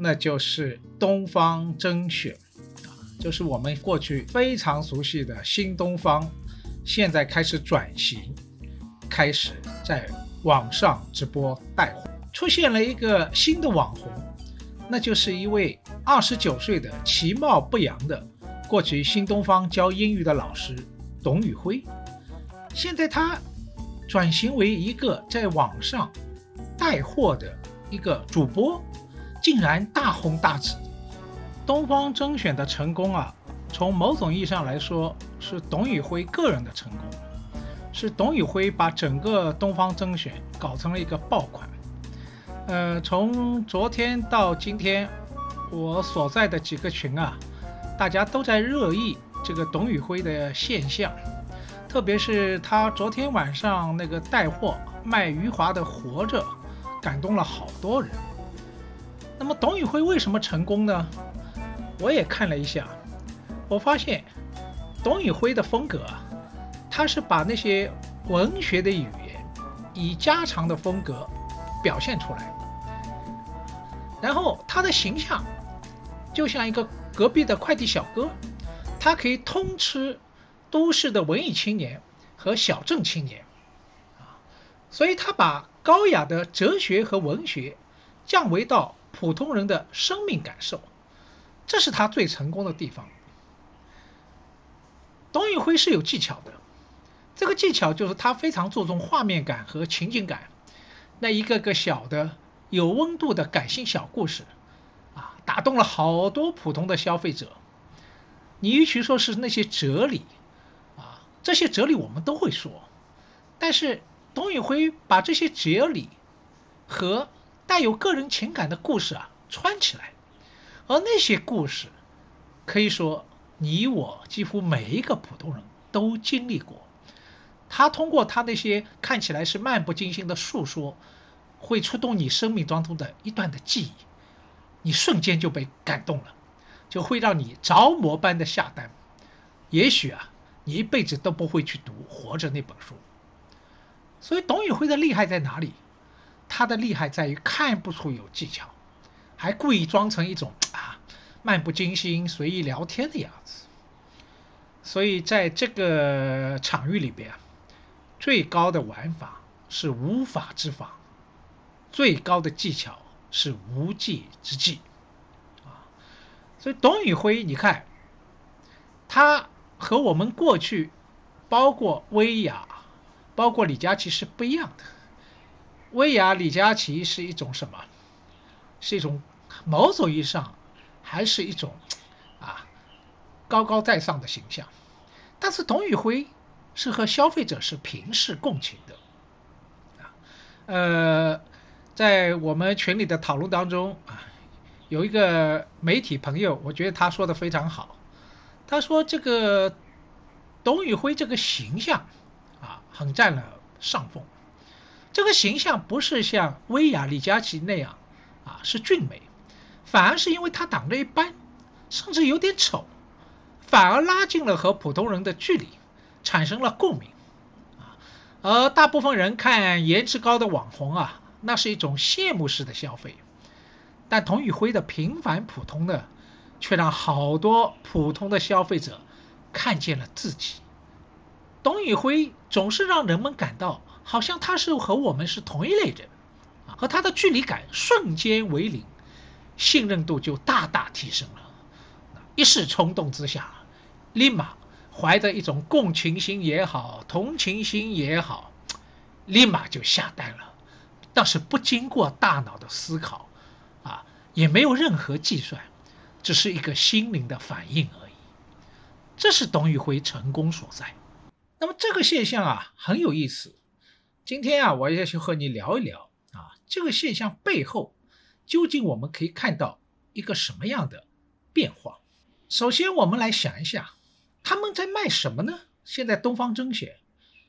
那就是东方甄选啊，就是我们过去非常熟悉的新东方，现在开始转型，开始在网上直播带货，出现了一个新的网红，那就是一位二十九岁的其貌不扬的过去新东方教英语的老师董宇辉，现在他转型为一个在网上带货的一个主播。竟然大红大紫，东方甄选的成功啊，从某种意义上来说是董宇辉个人的成功，是董宇辉把整个东方甄选搞成了一个爆款。呃，从昨天到今天，我所在的几个群啊，大家都在热议这个董宇辉的现象，特别是他昨天晚上那个带货卖余华的《活着》，感动了好多人。那么董宇辉为什么成功呢？我也看了一下，我发现董宇辉的风格啊，他是把那些文学的语言以家常的风格表现出来，然后他的形象就像一个隔壁的快递小哥，他可以通吃都市的文艺青年和小镇青年啊，所以他把高雅的哲学和文学降维到。普通人的生命感受，这是他最成功的地方。董宇辉是有技巧的，这个技巧就是他非常注重画面感和情景感。那一个个小的有温度的感性小故事，啊，打动了好多普通的消费者。你与其说是那些哲理，啊，这些哲理我们都会说，但是董宇辉把这些哲理和带有个人情感的故事啊串起来，而那些故事，可以说你我几乎每一个普通人都经历过。他通过他那些看起来是漫不经心的诉说，会触动你生命当中的一段的记忆，你瞬间就被感动了，就会让你着魔般的下单。也许啊，你一辈子都不会去读《活着》那本书。所以董宇辉的厉害在哪里？他的厉害在于看不出有技巧，还故意装成一种啊漫不经心、随意聊天的样子。所以在这个场域里边，最高的玩法是无法之法，最高的技巧是无计之计啊。所以董宇辉，你看，他和我们过去，包括薇娅，包括李佳琦是不一样的。薇娅、李佳琦是一种什么？是一种某种意义上还是一种啊高高在上的形象。但是董宇辉是和消费者是平视共情的啊。呃，在我们群里的讨论当中啊，有一个媒体朋友，我觉得他说的非常好。他说这个董宇辉这个形象啊，很占了上风。这个形象不是像薇娅、李佳琦那样，啊，是俊美，反而是因为他长得一般，甚至有点丑，反而拉近了和普通人的距离，产生了共鸣啊。而大部分人看颜值高的网红啊，那是一种羡慕式的消费。但董宇辉的平凡普通呢，却让好多普通的消费者看见了自己。董宇辉总是让人们感到，好像他是和我们是同一类人，啊，和他的距离感瞬间为零，信任度就大大提升了。一时冲动之下，立马怀着一种共情心也好，同情心也好，立马就下单了，但是不经过大脑的思考。啊也没有任何计算，只是一个心灵的反应而已。这是董宇辉成功所在。那么这个现象啊很有意思。今天啊，我也去和你聊一聊啊，这个现象背后究竟我们可以看到一个什么样的变化？首先，我们来想一下，他们在卖什么呢？现在东方甄选，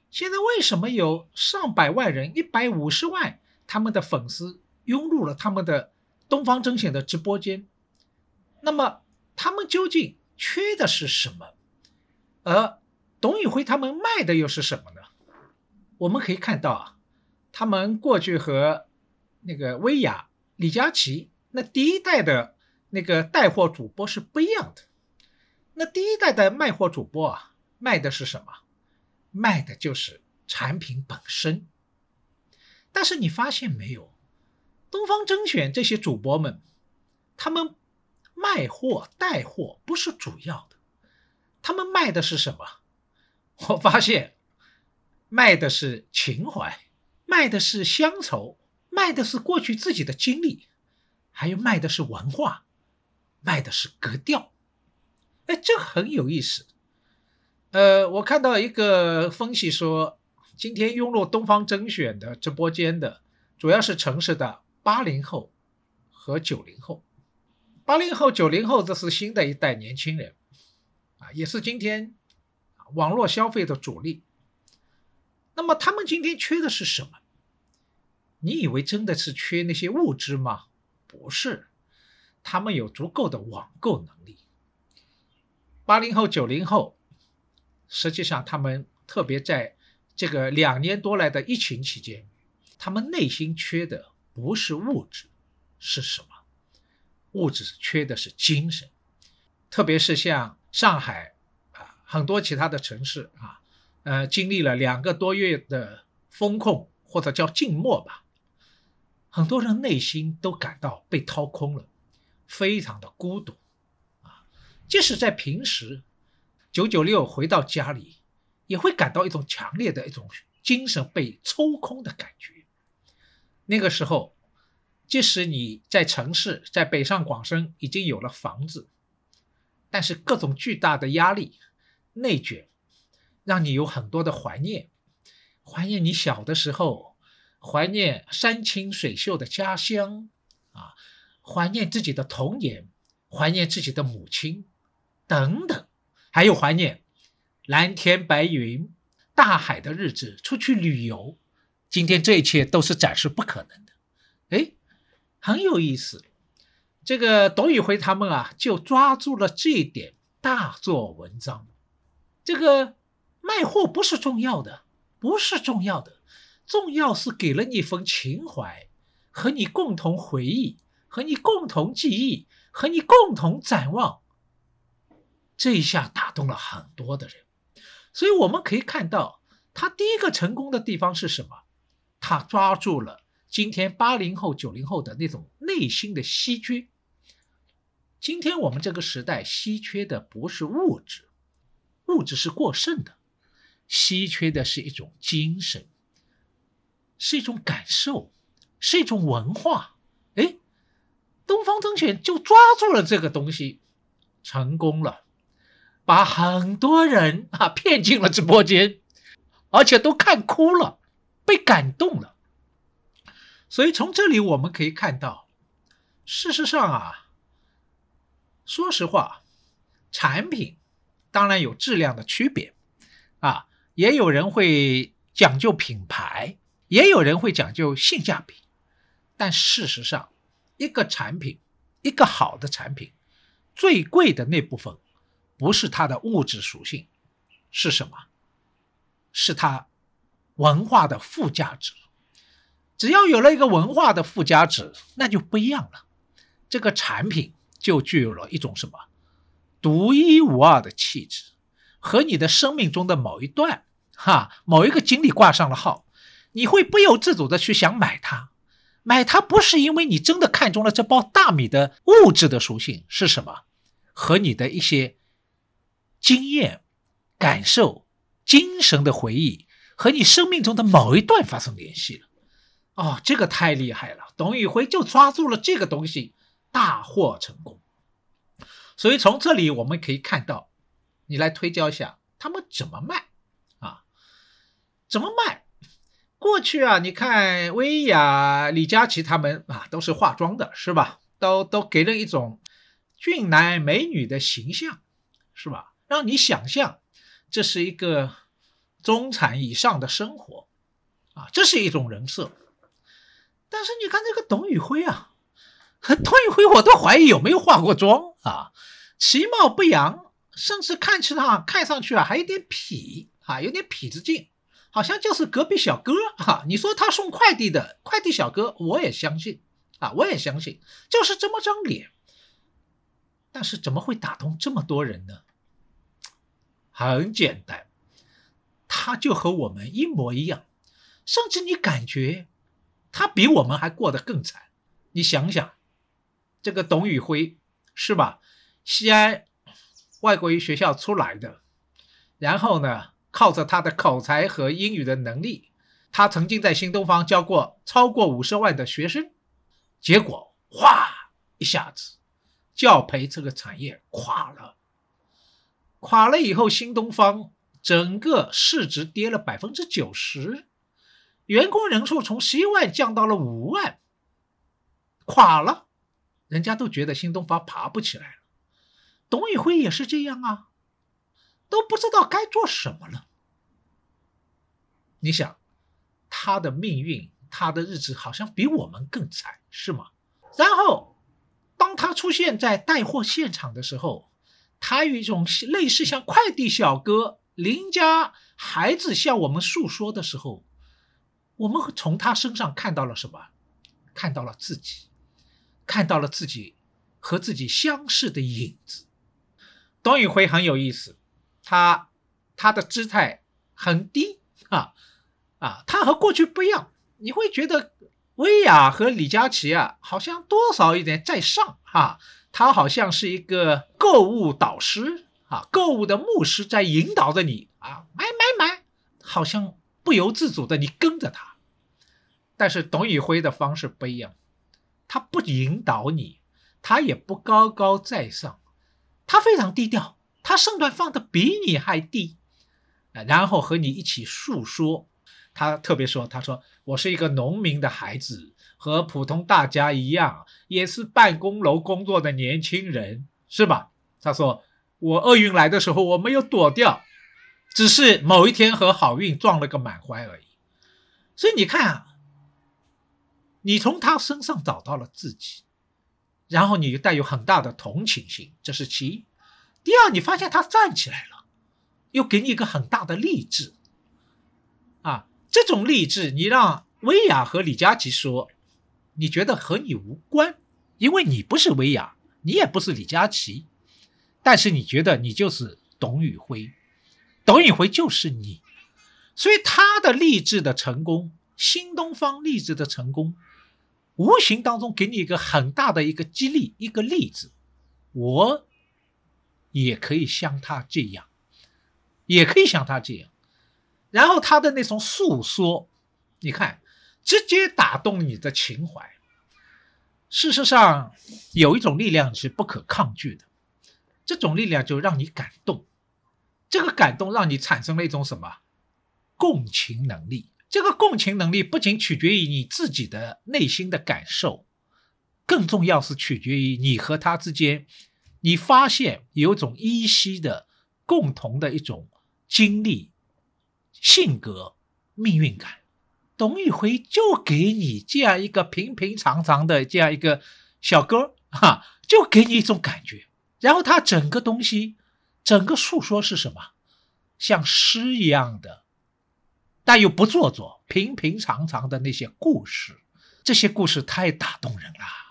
现在为什么有上百万人、一百五十万他们的粉丝涌入了他们的？东方甄选的直播间，那么他们究竟缺的是什么？而董宇辉他们卖的又是什么呢？我们可以看到啊，他们过去和那个薇娅、李佳琦那第一代的那个带货主播是不一样的。那第一代的卖货主播啊，卖的是什么？卖的就是产品本身。但是你发现没有？东方甄选这些主播们，他们卖货带货不是主要的，他们卖的是什么？我发现卖的是情怀，卖的是乡愁，卖的是过去自己的经历，还有卖的是文化，卖的是格调。哎，这很有意思。呃，我看到一个分析说，今天涌入东方甄选的直播间的，主要是城市的。八零后和九零后，八零后、九零后，这是新的一代年轻人，啊，也是今天网络消费的主力。那么他们今天缺的是什么？你以为真的是缺那些物质吗？不是，他们有足够的网购能力。八零后、九零后，实际上他们特别在这个两年多来的疫情期间，他们内心缺的。不是物质，是什么？物质缺的是精神，特别是像上海啊，很多其他的城市啊，呃，经历了两个多月的风控或者叫静默吧，很多人内心都感到被掏空了，非常的孤独啊。即使在平时，九九六回到家里，也会感到一种强烈的一种精神被抽空的感觉。那个时候，即使你在城市，在北上广深已经有了房子，但是各种巨大的压力、内卷，让你有很多的怀念，怀念你小的时候，怀念山清水秀的家乡，啊，怀念自己的童年，怀念自己的母亲，等等，还有怀念蓝天白云、大海的日子，出去旅游。今天这一切都是暂时不可能的，哎，很有意思。这个董宇辉他们啊，就抓住了这一点，大做文章。这个卖货不是重要的，不是重要的，重要是给了你一份情怀，和你共同回忆，和你共同记忆，和你共同展望。这一下打动了很多的人，所以我们可以看到，他第一个成功的地方是什么？他抓住了今天八零后、九零后的那种内心的稀缺。今天我们这个时代稀缺的不是物质，物质是过剩的，稀缺的是一种精神，是一种感受，是一种文化。哎，东方甄选就抓住了这个东西，成功了，把很多人啊骗进了直播间，而且都看哭了。被感动了，所以从这里我们可以看到，事实上啊，说实话，产品当然有质量的区别啊，也有人会讲究品牌，也有人会讲究性价比，但事实上，一个产品，一个好的产品，最贵的那部分不是它的物质属性，是什么？是它文化的附加值。只要有了一个文化的附加值，那就不一样了。这个产品就具有了一种什么独一无二的气质，和你的生命中的某一段、哈某一个经历挂上了号，你会不由自主的去想买它。买它不是因为你真的看中了这包大米的物质的属性是什么，和你的一些经验、感受、精神的回忆和你生命中的某一段发生联系了。哦，这个太厉害了！董宇辉就抓住了这个东西，大获成功。所以从这里我们可以看到，你来推敲一下，他们怎么卖？怎么卖？过去啊，你看薇娅、李佳琦他们啊，都是化妆的，是吧？都都给人一种俊男美女的形象，是吧？让你想象这是一个中产以上的生活啊，这是一种人设。但是你看这个董宇辉啊，董宇辉我都怀疑有没有化过妆啊，其貌不扬，甚至看起来看上去啊还有点痞啊，有点痞子劲，好像就是隔壁小哥哈。你说他送快递的快递小哥，我也相信啊，我也相信，就是这么张脸。但是怎么会打动这么多人呢？很简单，他就和我们一模一样，甚至你感觉。他比我们还过得更惨，你想想，这个董宇辉是吧？西安外国语学校出来的，然后呢，靠着他的口才和英语的能力，他曾经在新东方教过超过五十万的学生，结果哗一下子，教培这个产业垮了，垮了以后，新东方整个市值跌了百分之九十。员工人数从十一万降到了五万，垮了，人家都觉得新东方爬不起来了。董宇辉也是这样啊，都不知道该做什么了。你想，他的命运，他的日子好像比我们更惨，是吗？然后，当他出现在带货现场的时候，他有一种类似像快递小哥、邻家孩子向我们诉说的时候。我们从他身上看到了什么？看到了自己，看到了自己和自己相似的影子。董宇辉很有意思，他他的姿态很低啊啊，他和过去不一样。你会觉得薇娅和李佳琦啊，好像多少一点在上哈，他好像是一个购物导师啊，购物的牧师在引导着你啊，买买买，好像不由自主的你跟着他。但是董宇辉的方式不一样，他不引导你，他也不高高在上，他非常低调，他身段放的比你还低，然后和你一起诉说。他特别说：“他说我是一个农民的孩子，和普通大家一样，也是办公楼工作的年轻人，是吧？”他说：“我厄运来的时候我没有躲掉，只是某一天和好运撞了个满怀而已。”所以你看啊。你从他身上找到了自己，然后你带有很大的同情心，这是其一。第二，你发现他站起来了，又给你一个很大的励志。啊，这种励志，你让薇娅和李佳琦说，你觉得和你无关，因为你不是薇娅，你也不是李佳琦，但是你觉得你就是董宇辉，董宇辉就是你，所以他的励志的成功，新东方励志的成功。无形当中给你一个很大的一个激励，一个例子，我也可以像他这样，也可以像他这样。然后他的那种诉说，你看，直接打动你的情怀。事实上，有一种力量是不可抗拒的，这种力量就让你感动，这个感动让你产生了一种什么共情能力。这个共情能力不仅取决于你自己的内心的感受，更重要是取决于你和他之间，你发现有种依稀的共同的一种经历、性格、命运感。董宇辉就给你这样一个平平常常的这样一个小哥，哈，就给你一种感觉。然后他整个东西整个诉说是什么？像诗一样的，但又不做作、平平常常的那些故事。这些故事太打动人了。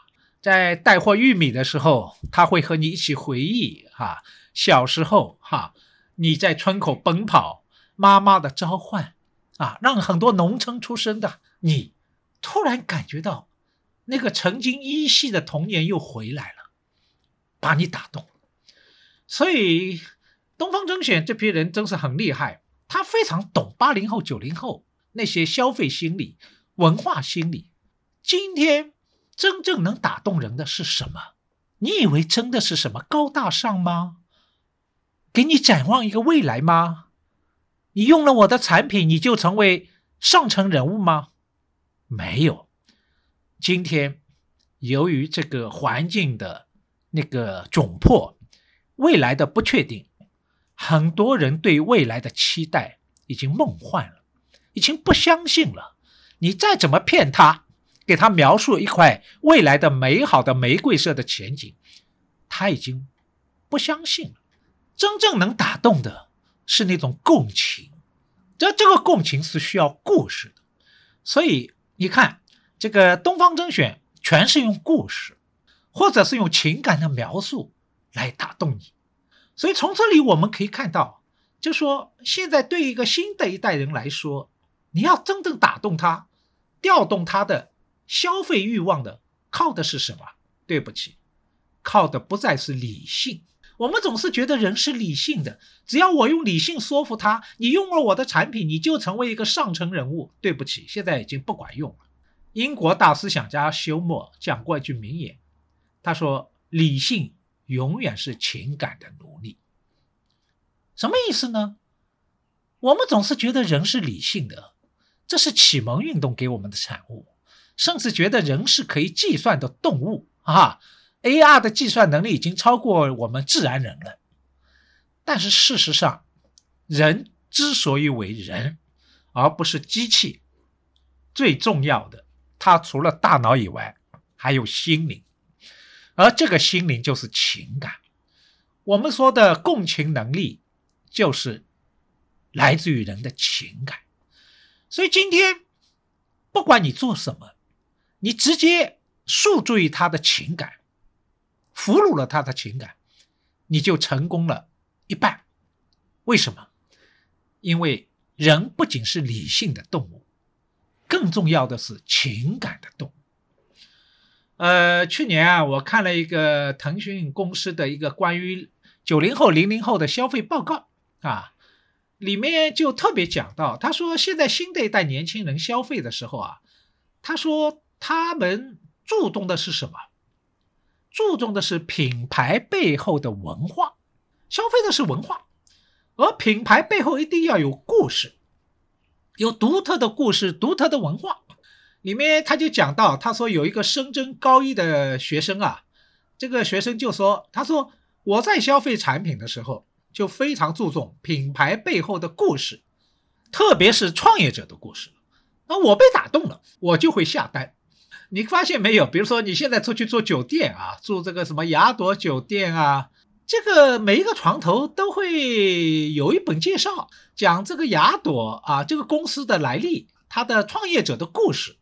在带货玉米的时候，他会和你一起回忆哈，小时候哈，你在村口奔跑，妈妈的召唤啊，让很多农村出身的你突然感觉到那个曾经依稀的童年又回来了，把你打动。所以，东方甄选这批人真是很厉害，他非常懂八零后、九零后那些消费心理、文化心理。今天真正能打动人的是什么？你以为真的是什么高大上吗？给你展望一个未来吗？你用了我的产品，你就成为上层人物吗？没有。今天由于这个环境的那个窘迫。未来的不确定，很多人对未来的期待已经梦幻了，已经不相信了。你再怎么骗他，给他描述一块未来的美好的玫瑰色的前景，他已经不相信了。真正能打动的是那种共情，这这个共情是需要故事的。所以你看，这个东方甄选全是用故事，或者是用情感的描述。来打动你，所以从这里我们可以看到，就说现在对一个新的一代人来说，你要真正打动他，调动他的消费欲望的，靠的是什么？对不起，靠的不再是理性。我们总是觉得人是理性的，只要我用理性说服他，你用了我的产品，你就成为一个上层人物。对不起，现在已经不管用了。英国大思想家休谟讲过一句名言，他说：“理性。”永远是情感的奴隶，什么意思呢？我们总是觉得人是理性的，这是启蒙运动给我们的产物，甚至觉得人是可以计算的动物啊！A.R. 的计算能力已经超过我们自然人了。但是事实上，人之所以为人，而不是机器，最重要的，它除了大脑以外，还有心灵。而这个心灵就是情感，我们说的共情能力，就是来自于人的情感。所以今天，不管你做什么，你直接诉诸于他的情感，俘虏了他的情感，你就成功了一半。为什么？因为人不仅是理性的动物，更重要的是情感的动物。呃，去年啊，我看了一个腾讯公司的一个关于九零后、零零后的消费报告啊，里面就特别讲到，他说现在新的一代年轻人消费的时候啊，他说他们注重的是什么？注重的是品牌背后的文化，消费的是文化，而品牌背后一定要有故事，有独特的故事、独特的文化。里面他就讲到，他说有一个深圳高一的学生啊，这个学生就说，他说我在消费产品的时候就非常注重品牌背后的故事，特别是创业者的故事。那我被打动了，我就会下单。你发现没有？比如说你现在出去住酒店啊，住这个什么雅朵酒店啊，这个每一个床头都会有一本介绍，讲这个雅朵啊这个公司的来历，它的创业者的故事。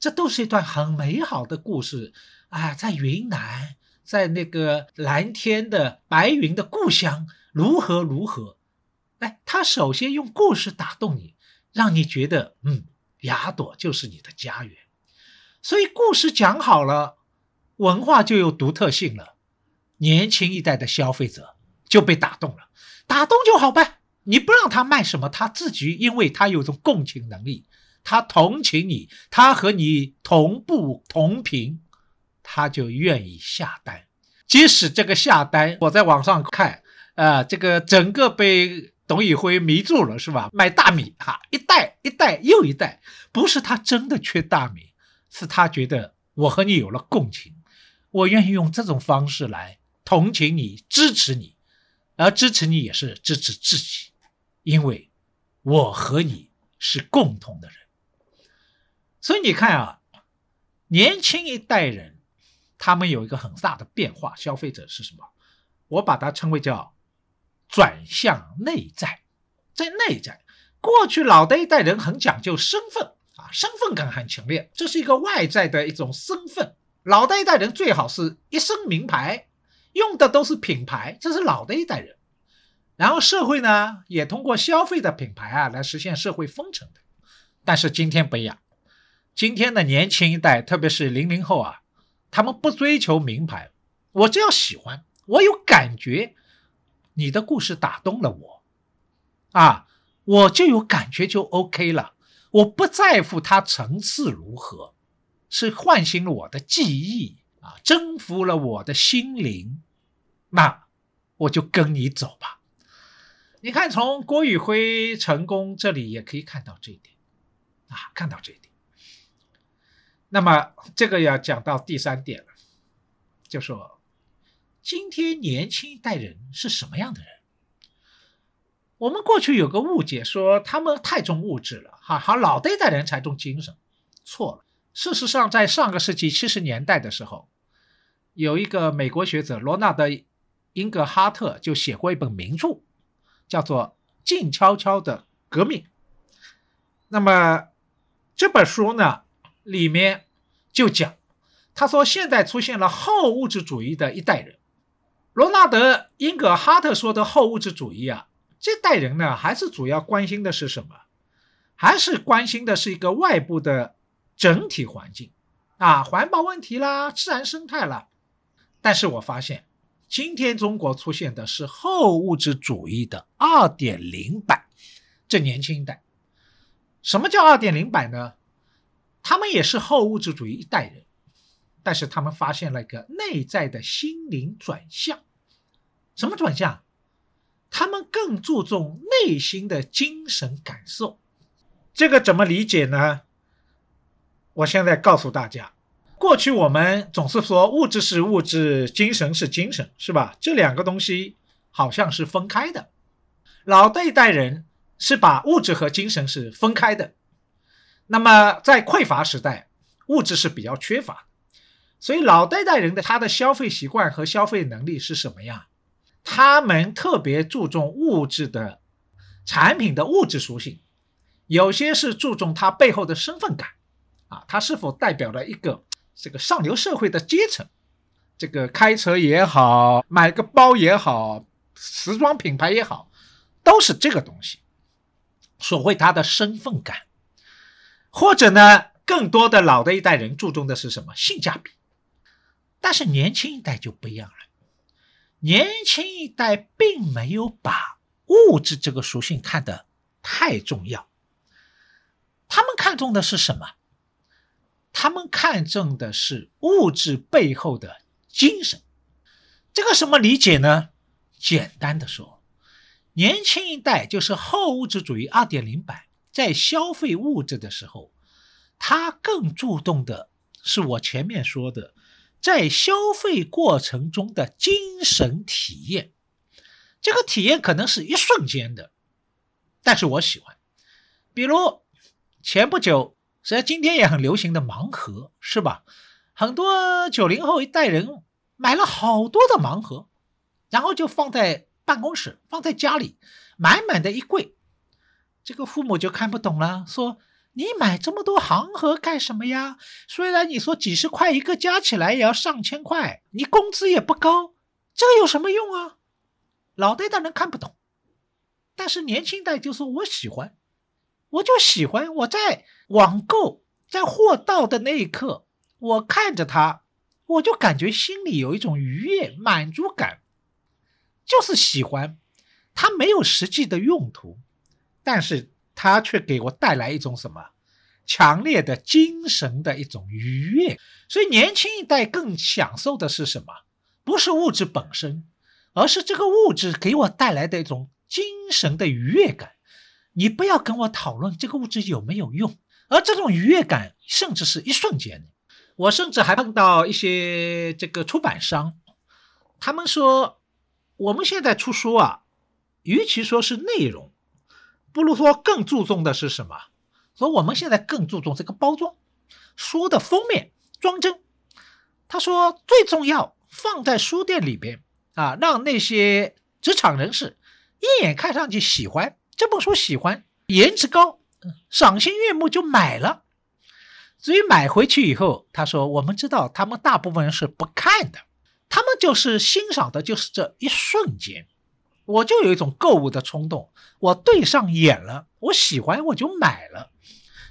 这都是一段很美好的故事啊，在云南，在那个蓝天的白云的故乡，如何如何？哎，他首先用故事打动你，让你觉得，嗯，雅朵就是你的家园。所以故事讲好了，文化就有独特性了，年轻一代的消费者就被打动了，打动就好办。你不让他卖什么，他自己因为他有种共情能力。他同情你，他和你同步同频，他就愿意下单。即使这个下单，我在网上看，啊，这个整个被董宇辉迷住了，是吧？买大米哈，一袋一袋又一袋，不是他真的缺大米，是他觉得我和你有了共情，我愿意用这种方式来同情你、支持你，而支持你也是支持自己，因为我和你是共同的人。所以你看啊，年轻一代人，他们有一个很大的变化。消费者是什么？我把它称为叫转向内在，在内在，过去老的一代人很讲究身份啊，身份感很强烈，这是一个外在的一种身份。老的一代人最好是一身名牌，用的都是品牌，这是老的一代人。然后社会呢，也通过消费的品牌啊来实现社会封城的。但是今天不一样，今天的年轻一代，特别是零零后啊，他们不追求名牌，我只要喜欢，我有感觉，你的故事打动了我，啊，我就有感觉就 OK 了，我不在乎它层次如何，是唤醒了我的记忆啊，征服了我的心灵，那我就跟你走吧。你看，从郭宇辉成功这里也可以看到这一点。啊，看到这一点，那么这个要讲到第三点了，就说今天年轻一代人是什么样的人？我们过去有个误解，说他们太重物质了，哈，好老的一代人才重精神，错了。事实上，在上个世纪七十年代的时候，有一个美国学者罗纳德·英格哈特就写过一本名著，叫做《静悄悄的革命》。那么这本书呢，里面就讲，他说现在出现了后物质主义的一代人。罗纳德·英格哈特说的后物质主义啊，这代人呢，还是主要关心的是什么？还是关心的是一个外部的整体环境啊，环保问题啦，自然生态啦。但是我发现，今天中国出现的是后物质主义的二点零版，这年轻一代。什么叫二点零版呢？他们也是后物质主义一代人，但是他们发现了一个内在的心灵转向。什么转向？他们更注重内心的精神感受。这个怎么理解呢？我现在告诉大家，过去我们总是说物质是物质，精神是精神，是吧？这两个东西好像是分开的。老的一代人。是把物质和精神是分开的。那么在匮乏时代，物质是比较缺乏，所以老代代人的他的消费习惯和消费能力是什么样？他们特别注重物质的产品的物质属性，有些是注重它背后的身份感啊，它是否代表了一个这个上流社会的阶层？这个开车也好，买个包也好，时装品牌也好，都是这个东西。所谓他的身份感，或者呢，更多的老的一代人注重的是什么性价比？但是年轻一代就不一样了，年轻一代并没有把物质这个属性看得太重要，他们看重的是什么？他们看重的是物质背后的精神。这个什么理解呢？简单的说。年轻一代就是后物质主义二点零版，在消费物质的时候，他更注重的是我前面说的，在消费过程中的精神体验。这个体验可能是一瞬间的，但是我喜欢。比如前不久，实际上今天也很流行的盲盒，是吧？很多九零后一代人买了好多的盲盒，然后就放在。办公室放在家里，满满的一柜，这个父母就看不懂了，说：“你买这么多行盒干什么呀？虽然你说几十块一个，加起来也要上千块，你工资也不高，这有什么用啊？”老代当然看不懂，但是年轻代就说：“我喜欢，我就喜欢。我在网购，在货到的那一刻，我看着它，我就感觉心里有一种愉悦、满足感。”就是喜欢，它没有实际的用途，但是它却给我带来一种什么强烈的精神的一种愉悦。所以年轻一代更享受的是什么？不是物质本身，而是这个物质给我带来的一种精神的愉悦感。你不要跟我讨论这个物质有没有用，而这种愉悦感甚至是一瞬间的。我甚至还碰到一些这个出版商，他们说。我们现在出书啊，与其说是内容，不如说更注重的是什么？说我们现在更注重这个包装，书的封面装帧。他说最重要放在书店里边啊，让那些职场人士一眼看上去喜欢这本书，喜欢颜值高，赏心悦目就买了。至于买回去以后，他说我们知道他们大部分人是不看的，他们就是欣赏的就是这一瞬间。我就有一种购物的冲动，我对上眼了，我喜欢我就买了。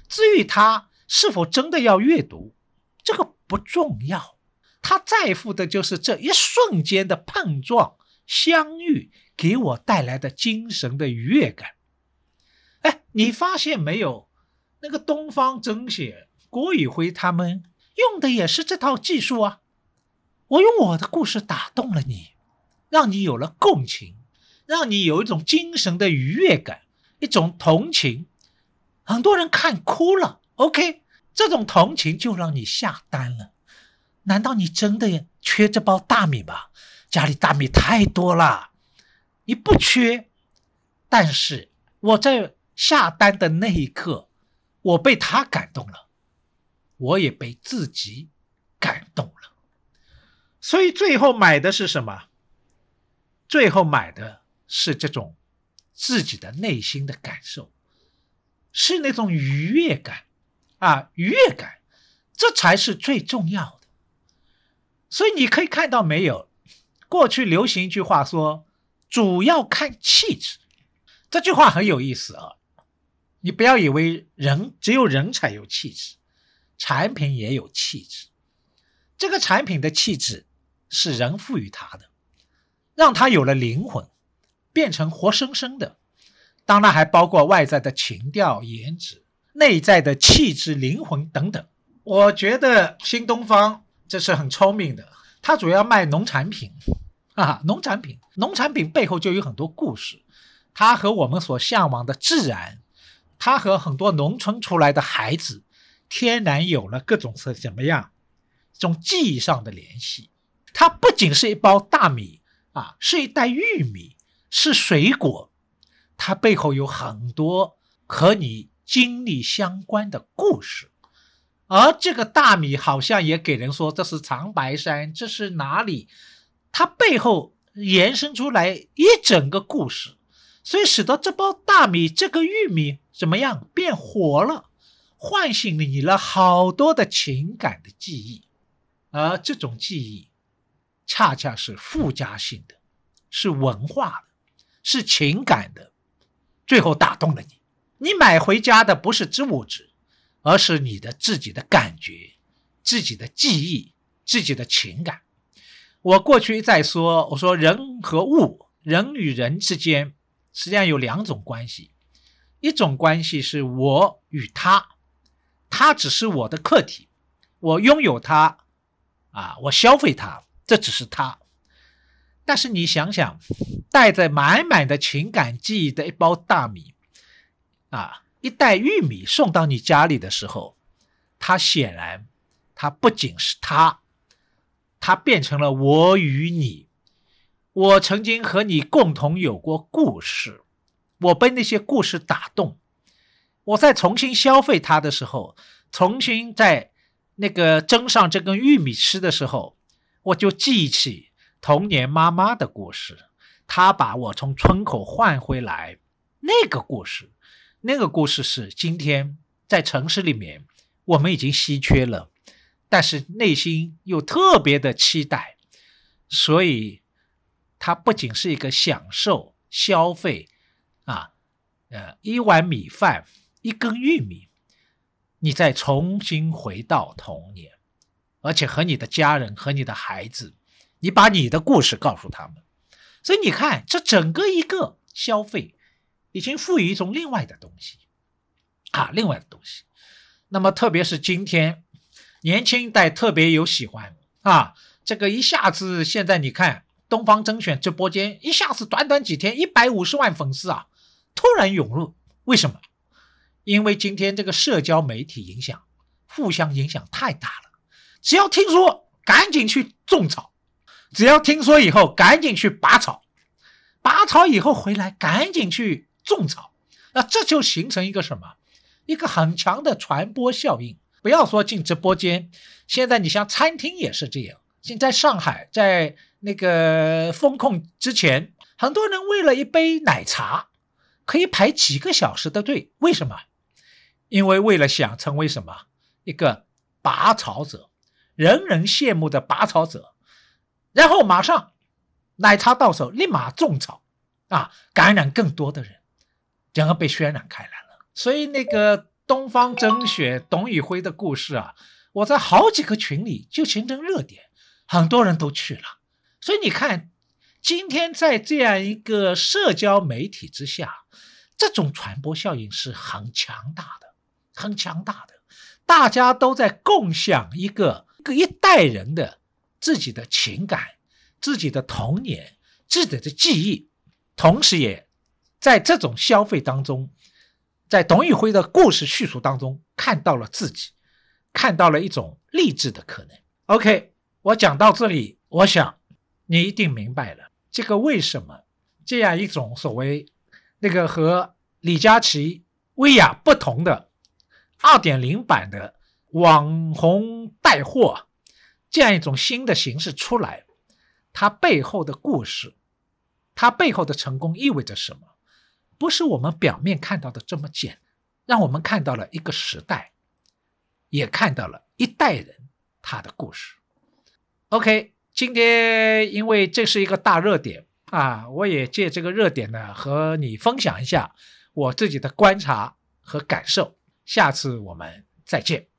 至于他是否真的要阅读，这个不重要，他在乎的就是这一瞬间的碰撞、相遇给我带来的精神的愉悦感。哎，你发现没有？那个东方甄选、郭宇辉他们用的也是这套技术啊。我用我的故事打动了你，让你有了共情。让你有一种精神的愉悦感，一种同情。很多人看哭了，OK，这种同情就让你下单了。难道你真的缺这包大米吗？家里大米太多了，你不缺。但是我在下单的那一刻，我被他感动了，我也被自己感动了。所以最后买的是什么？最后买的。是这种自己的内心的感受，是那种愉悦感啊，愉悦感，这才是最重要的。所以你可以看到没有，过去流行一句话说，主要看气质，这句话很有意思啊。你不要以为人只有人才有气质，产品也有气质。这个产品的气质是人赋予它的，让它有了灵魂。变成活生生的，当然还包括外在的情调、颜值、内在的气质、灵魂等等。我觉得新东方这是很聪明的，它主要卖农产品啊，农产品，农产品背后就有很多故事。它和我们所向往的自然，它和很多农村出来的孩子，天然有了各种是怎么样，这种记忆上的联系。它不仅是一包大米啊，是一袋玉米。是水果，它背后有很多和你经历相关的故事，而这个大米好像也给人说这是长白山，这是哪里？它背后延伸出来一整个故事，所以使得这包大米、这个玉米怎么样变活了，唤醒了你了好多的情感的记忆，而这种记忆恰恰是附加性的，是文化的。是情感的，最后打动了你。你买回家的不是织物质，而是你的自己的感觉、自己的记忆、自己的情感。我过去在说，我说人和物，人与人之间实际上有两种关系，一种关系是我与他，他只是我的客体，我拥有他，啊，我消费他，这只是他。但是你想想，带着满满的情感记忆的一包大米，啊，一袋玉米送到你家里的时候，它显然，它不仅是它，它变成了我与你。我曾经和你共同有过故事，我被那些故事打动。我在重新消费它的时候，重新在那个蒸上这根玉米吃的时候，我就记起。童年妈妈的故事，她把我从村口换回来。那个故事，那个故事是今天在城市里面我们已经稀缺了，但是内心又特别的期待。所以，它不仅是一个享受消费啊，呃，一碗米饭，一根玉米，你再重新回到童年，而且和你的家人和你的孩子。你把你的故事告诉他们，所以你看，这整个一个消费已经赋予一种另外的东西啊，另外的东西。那么，特别是今天年轻一代特别有喜欢啊，这个一下子现在你看东方甄选直播间一下子短短几天一百五十万粉丝啊，突然涌入，为什么？因为今天这个社交媒体影响互相影响太大了，只要听说赶紧去种草。只要听说以后，赶紧去拔草，拔草以后回来，赶紧去种草，那这就形成一个什么？一个很强的传播效应。不要说进直播间，现在你像餐厅也是这样。现在上海在那个风控之前，很多人为了一杯奶茶，可以排几个小时的队。为什么？因为为了想成为什么一个拔草者，人人羡慕的拔草者，然后马上奶茶到手，立马种草啊，感染更多的人，然后被渲染开来了。所以那个东方甄选董宇辉的故事啊，我在好几个群里就形成热点，很多人都去了。所以你看。今天在这样一个社交媒体之下，这种传播效应是很强大的，很强大的。大家都在共享一个一个一代人的自己的情感、自己的童年、自己的记忆，同时也在这种消费当中，在董宇辉的故事叙述当中看到了自己，看到了一种励志的可能。OK，我讲到这里，我想你一定明白了。这个为什么这样一种所谓那个和李佳琦、薇娅不同的二点零版的网红带货这样一种新的形式出来，它背后的故事，它背后的成功意味着什么？不是我们表面看到的这么简，让我们看到了一个时代，也看到了一代人他的故事。OK。今天因为这是一个大热点啊，我也借这个热点呢和你分享一下我自己的观察和感受。下次我们再见。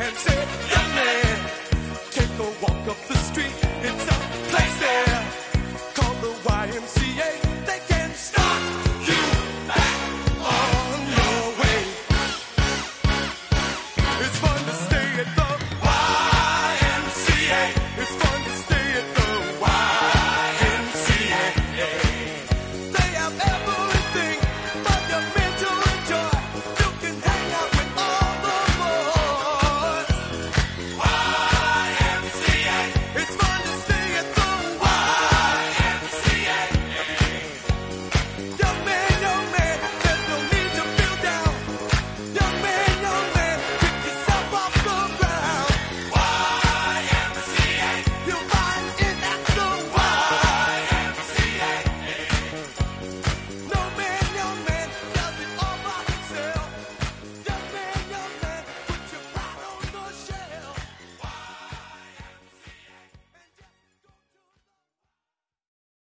And say, Young man, take a walk up the street.